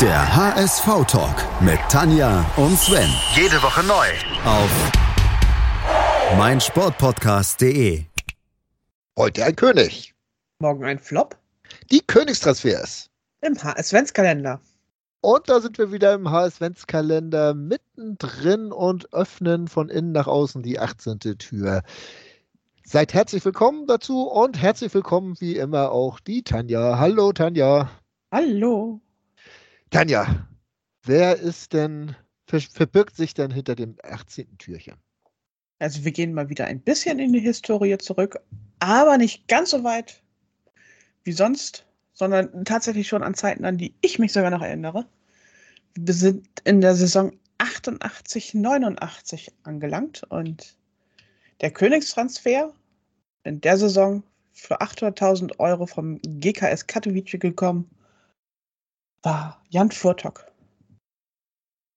Der HSV-Talk mit Tanja und Sven. Jede Woche neu. Auf meinsportpodcast.de. Heute ein König. Morgen ein Flop Die Königstransfers. im HS-Kalender. Und da sind wir wieder im HS-Kalender mittendrin und öffnen von innen nach außen die 18. Tür. Seid herzlich willkommen dazu und herzlich willkommen wie immer auch die Tanja. Hallo Tanja. Hallo. Tanja, wer ist denn, ver verbirgt sich denn hinter dem 18. Türchen? Also wir gehen mal wieder ein bisschen in die Historie zurück, aber nicht ganz so weit wie sonst, sondern tatsächlich schon an Zeiten, an die ich mich sogar noch erinnere. Wir sind in der Saison 88, 89 angelangt und der Königstransfer in der Saison für 800.000 Euro vom GKS Katowice gekommen war Jan Furtok.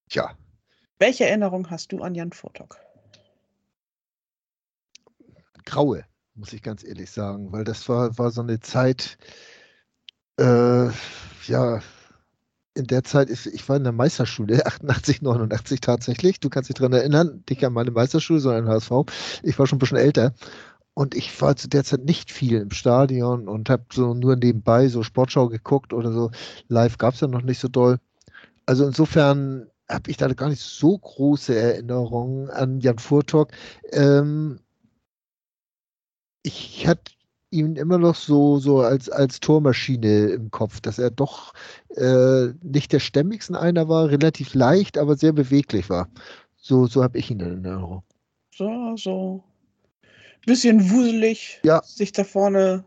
Tja, Welche Erinnerung hast du an Jan Furtok? graue, muss ich ganz ehrlich sagen, weil das war, war so eine Zeit, äh, ja, in der Zeit ist, ich war in der Meisterschule, 88, 89 tatsächlich. Du kannst dich daran erinnern, nicht an meine Meisterschule, sondern an HSV. Ich war schon ein bisschen älter. Und ich war zu der Zeit nicht viel im Stadion und habe so nur nebenbei so Sportschau geguckt oder so. Live gab es ja noch nicht so doll. Also insofern habe ich da gar nicht so große Erinnerungen an Jan Furtok. Ähm, ich hatte ihn immer noch so, so als, als Tormaschine im Kopf, dass er doch äh, nicht der stämmigsten einer war, relativ leicht, aber sehr beweglich war. So, so habe ich ihn in Erinnerung. So, so. Bisschen wuselig, Ja. sich da vorne,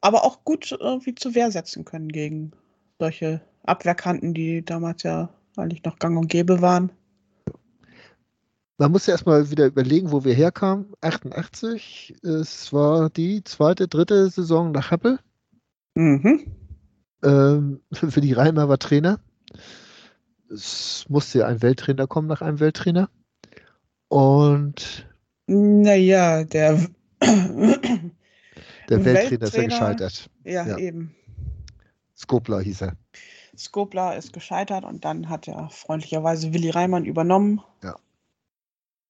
aber auch gut irgendwie zur Wehr setzen können gegen solche Abwehrkanten, die damals ja eigentlich noch gang und gäbe waren. Man muss ja erstmal wieder überlegen, wo wir herkamen. 88, es war die zweite, dritte Saison nach Happel. Mhm. Ähm, für die Reimer war Trainer. Es musste ja ein Welttrainer kommen nach einem Welttrainer. Und Naja, der. der Welttrainer ist ja gescheitert. ja, Ja. eben. Skopla hieß er. Skopla ist gescheitert und dann hat er freundlicherweise Willi Reimann übernommen. Ja.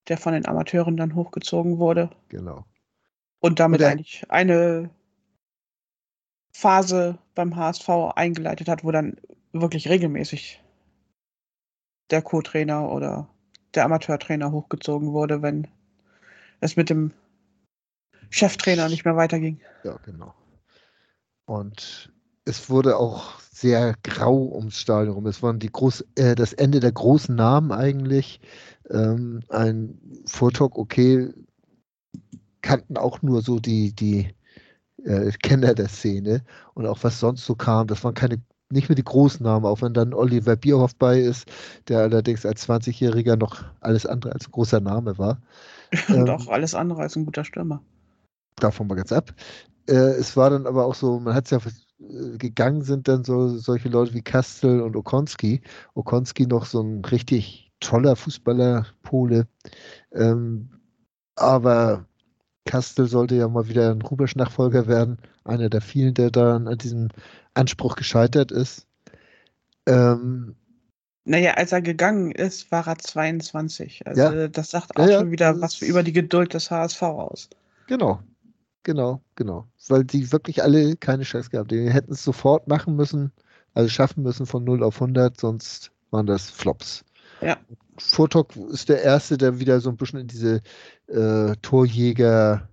Der von den Amateuren dann hochgezogen wurde. Genau. Und damit Und er- eigentlich eine Phase beim HSV eingeleitet hat, wo dann wirklich regelmäßig der Co-Trainer oder der Amateurtrainer hochgezogen wurde, wenn es mit dem Cheftrainer nicht mehr weiterging. Ja, genau. Und es wurde auch sehr grau ums Stadion rum. Es waren die groß, äh, das Ende der großen Namen eigentlich. Ähm, ein Vortalk, okay, kannten auch nur so die, die äh, Kenner der Szene und auch was sonst so kam. Das waren keine, nicht mehr die großen Namen, auch wenn dann Oliver Bierhoff bei ist, der allerdings als 20-Jähriger noch alles andere als großer Name war. Und Ähm, auch alles andere als ein guter Stürmer. davon mal ganz ab. Äh, es war dann aber auch so, man hat es ja äh, gegangen sind dann so solche Leute wie Kastel und Okonski. Okonski noch so ein richtig toller Fußballer, Pole. Ähm, aber Kastel sollte ja mal wieder ein Rubesch-Nachfolger werden. Einer der vielen, der dann an diesem Anspruch gescheitert ist. Ähm, Naja, als er gegangen ist, war er 22. Also Ja. das sagt auch ja, schon wieder was über die Geduld des HSV aus. Genau, genau, genau. Weil die wirklich alle keine Chance gehabt haben. Die hätten es sofort machen müssen, also schaffen müssen von 0 auf 100, sonst waren das Flops. Ja. Furtok ist der Erste, der wieder so ein bisschen in diese äh, Torjäger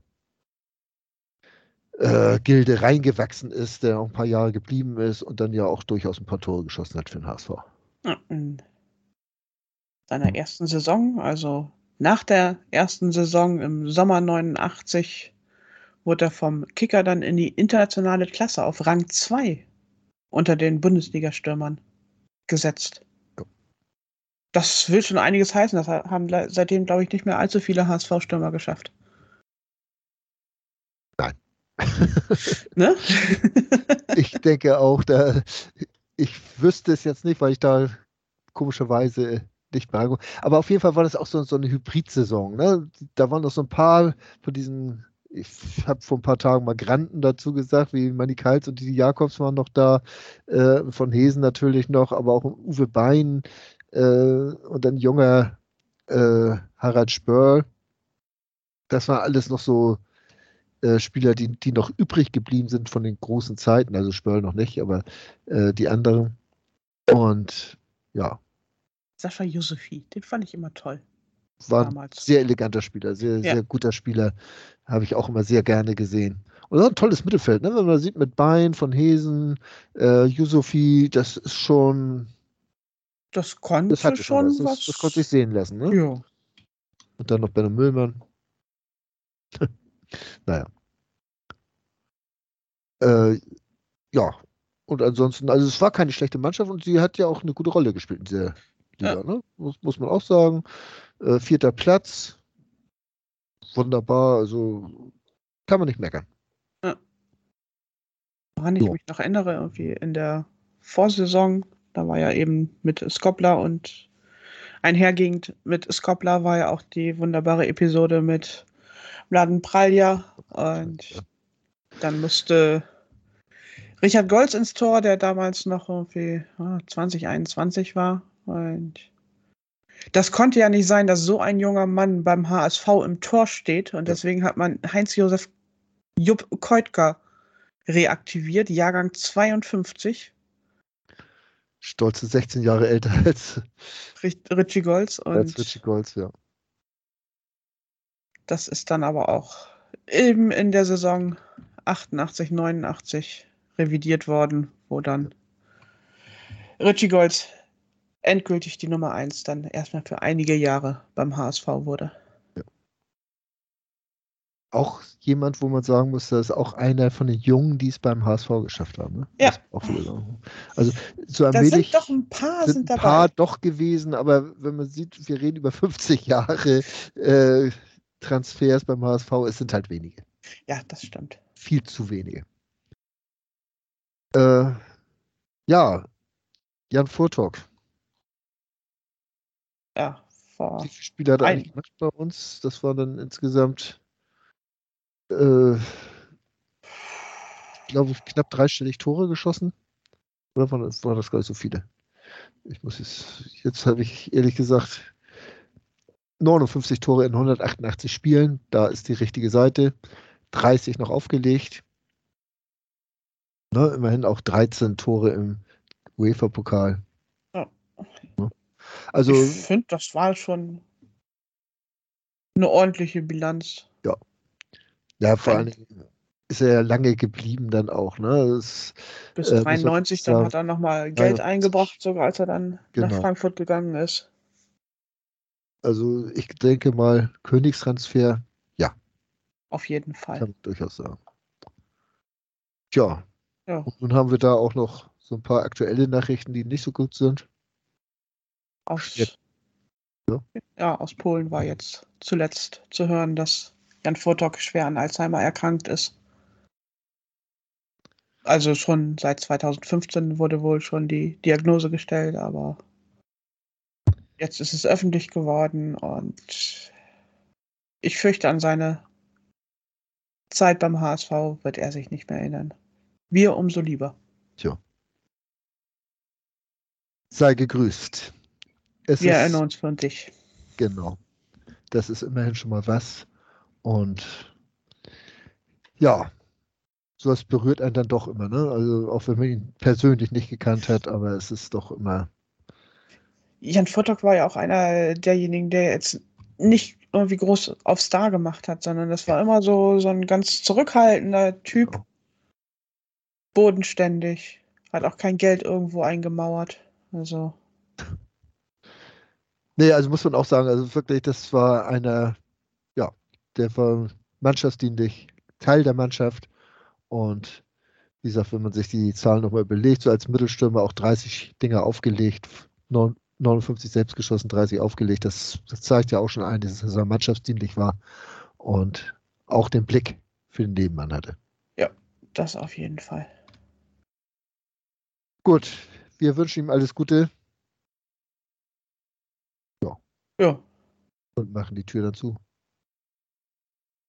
äh, Gilde reingewachsen ist, der auch ein paar Jahre geblieben ist und dann ja auch durchaus ein paar Tore geschossen hat für den HSV. In seiner ersten Saison, also nach der ersten Saison im Sommer 89, wurde er vom Kicker dann in die internationale Klasse auf Rang 2 unter den Bundesliga-Stürmern gesetzt. Das will schon einiges heißen. Das haben seitdem, glaube ich, nicht mehr allzu viele HSV-Stürmer geschafft. Ne? ich denke auch, da, ich wüsste es jetzt nicht, weil ich da komischerweise nicht mehr. Aber auf jeden Fall war das auch so, so eine Hybrid-Saison. Ne? Da waren noch so ein paar von diesen ich habe vor ein paar Tagen mal Granten dazu gesagt, wie Manny Kals und die Jakobs waren noch da, äh, von Hesen natürlich noch, aber auch Uwe Bein äh, und dann junger äh, Harald Spörl. Das war alles noch so äh, Spieler, die, die noch übrig geblieben sind von den großen Zeiten, also Spörl noch nicht, aber äh, die anderen. Und ja. Sascha Josefi, den fand ich immer toll. War damals. ein sehr eleganter Spieler, sehr, ja. sehr guter Spieler. Habe ich auch immer sehr gerne gesehen. Und ein tolles Mittelfeld, ne? wenn man sieht mit Bein von Hesen, äh, Yusufi, das ist schon. Das konnte das schon was. Das, das, konnte sich sehen lassen. Ne? Ja. Und dann noch Benno Müllmann. naja. Äh, ja. Und ansonsten, also es war keine schlechte Mannschaft und sie hat ja auch eine gute Rolle gespielt in dieser Liga, ja. ne? muss, muss man auch sagen. Äh, vierter Platz. Wunderbar, also kann man nicht meckern. Ja. Woran ich so. mich noch erinnere, irgendwie in der Vorsaison, da war ja eben mit Skopla und einhergehend mit Skopla war ja auch die wunderbare Episode mit Mladen Pralja und dann musste Richard Golz ins Tor, der damals noch irgendwie 2021 war und das konnte ja nicht sein, dass so ein junger Mann beim HSV im Tor steht und deswegen hat man Heinz-Josef Jupp Keutka reaktiviert, Jahrgang 52. Stolze 16 Jahre älter als Richie Golds. Und als Richie Golds, ja. Das ist dann aber auch eben in der Saison 88, 89 revidiert worden, wo dann Richie Golds endgültig die Nummer 1 dann erstmal für einige Jahre beim HSV wurde. Ja. Auch jemand, wo man sagen muss, das ist auch einer von den Jungen, die es beim HSV geschafft haben. Ne? Ja. Also so da sind doch ein paar sind, sind ein paar doch gewesen, aber wenn man sieht, wir reden über 50 Jahre äh, Transfers beim HSV, es sind halt wenige. Ja, das stimmt. Viel zu wenige. Äh, ja, Jan Furtok ja, vor. Wie viele Spiele hat er eigentlich gemacht bei uns? Das war dann insgesamt, äh, ich glaube, knapp dreistellig Tore geschossen. Oder waren das, war das gar nicht so viele? Ich muss jetzt, jetzt habe ich ehrlich gesagt 59 Tore in 188 Spielen. Da ist die richtige Seite. 30 noch aufgelegt. Ne, immerhin auch 13 Tore im UEFA-Pokal. Ja. Ne? Also, ich finde, das war schon eine ordentliche Bilanz. Ja. Ja, vor allem ist er ja lange geblieben dann auch. Ne? Das, Bis äh, 93, dann hat er nochmal Geld ja, eingebracht, sogar als er dann genau. nach Frankfurt gegangen ist. Also ich denke mal, Königstransfer. Auf jeden Fall. Kann man durchaus sagen. Tja. Ja. Und nun haben wir da auch noch so ein paar aktuelle Nachrichten, die nicht so gut sind. Aus, ja. ja. aus Polen war jetzt zuletzt zu hören, dass Jan Furtok schwer an Alzheimer erkrankt ist. Also schon seit 2015 wurde wohl schon die Diagnose gestellt, aber jetzt ist es öffentlich geworden und ich fürchte, an seine Zeit beim HSV wird er sich nicht mehr erinnern. Wir umso lieber. Tja. Sei gegrüßt. Es Wir erinnern uns von dich. Genau. Das ist immerhin schon mal was. Und ja, sowas berührt einen dann doch immer, ne? Also auch wenn man ihn persönlich nicht gekannt hat, aber es ist doch immer. Jan Furtok war ja auch einer derjenigen, der jetzt nicht irgendwie groß auf Star gemacht hat, sondern das war immer so, so ein ganz zurückhaltender Typ. Genau. Bodenständig. Hat auch kein Geld irgendwo eingemauert. Also. Nee, also muss man auch sagen, also wirklich, das war einer, ja, der war mannschaftsdienlich, Teil der Mannschaft. Und wie gesagt, wenn man sich die Zahlen nochmal überlegt, so als Mittelstürmer auch 30 Dinger aufgelegt, 59 selbst geschossen, 30 aufgelegt, das, das zeigt ja auch schon ein, dass er mannschaftsdienlich war und auch den Blick für den Nebenmann hatte. Ja, das auf jeden Fall. Gut, wir wünschen ihm alles Gute. Ja. Und machen die Tür dann zu.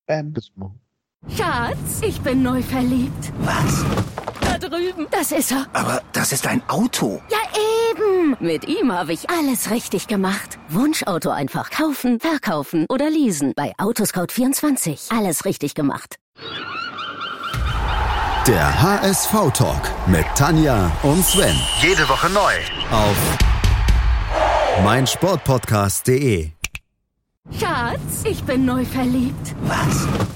Ähm. Bis morgen. Schatz, ich bin neu verliebt. Was? Da drüben. Das ist er. Aber das ist ein Auto. Ja, eben. Mit ihm habe ich alles richtig gemacht. Wunschauto einfach kaufen, verkaufen oder leasen. Bei Autoscout24. Alles richtig gemacht. Der HSV-Talk mit Tanja und Sven. Jede Woche neu. Auf meinsportpodcast.de. Schatz, ich bin neu verliebt. Was?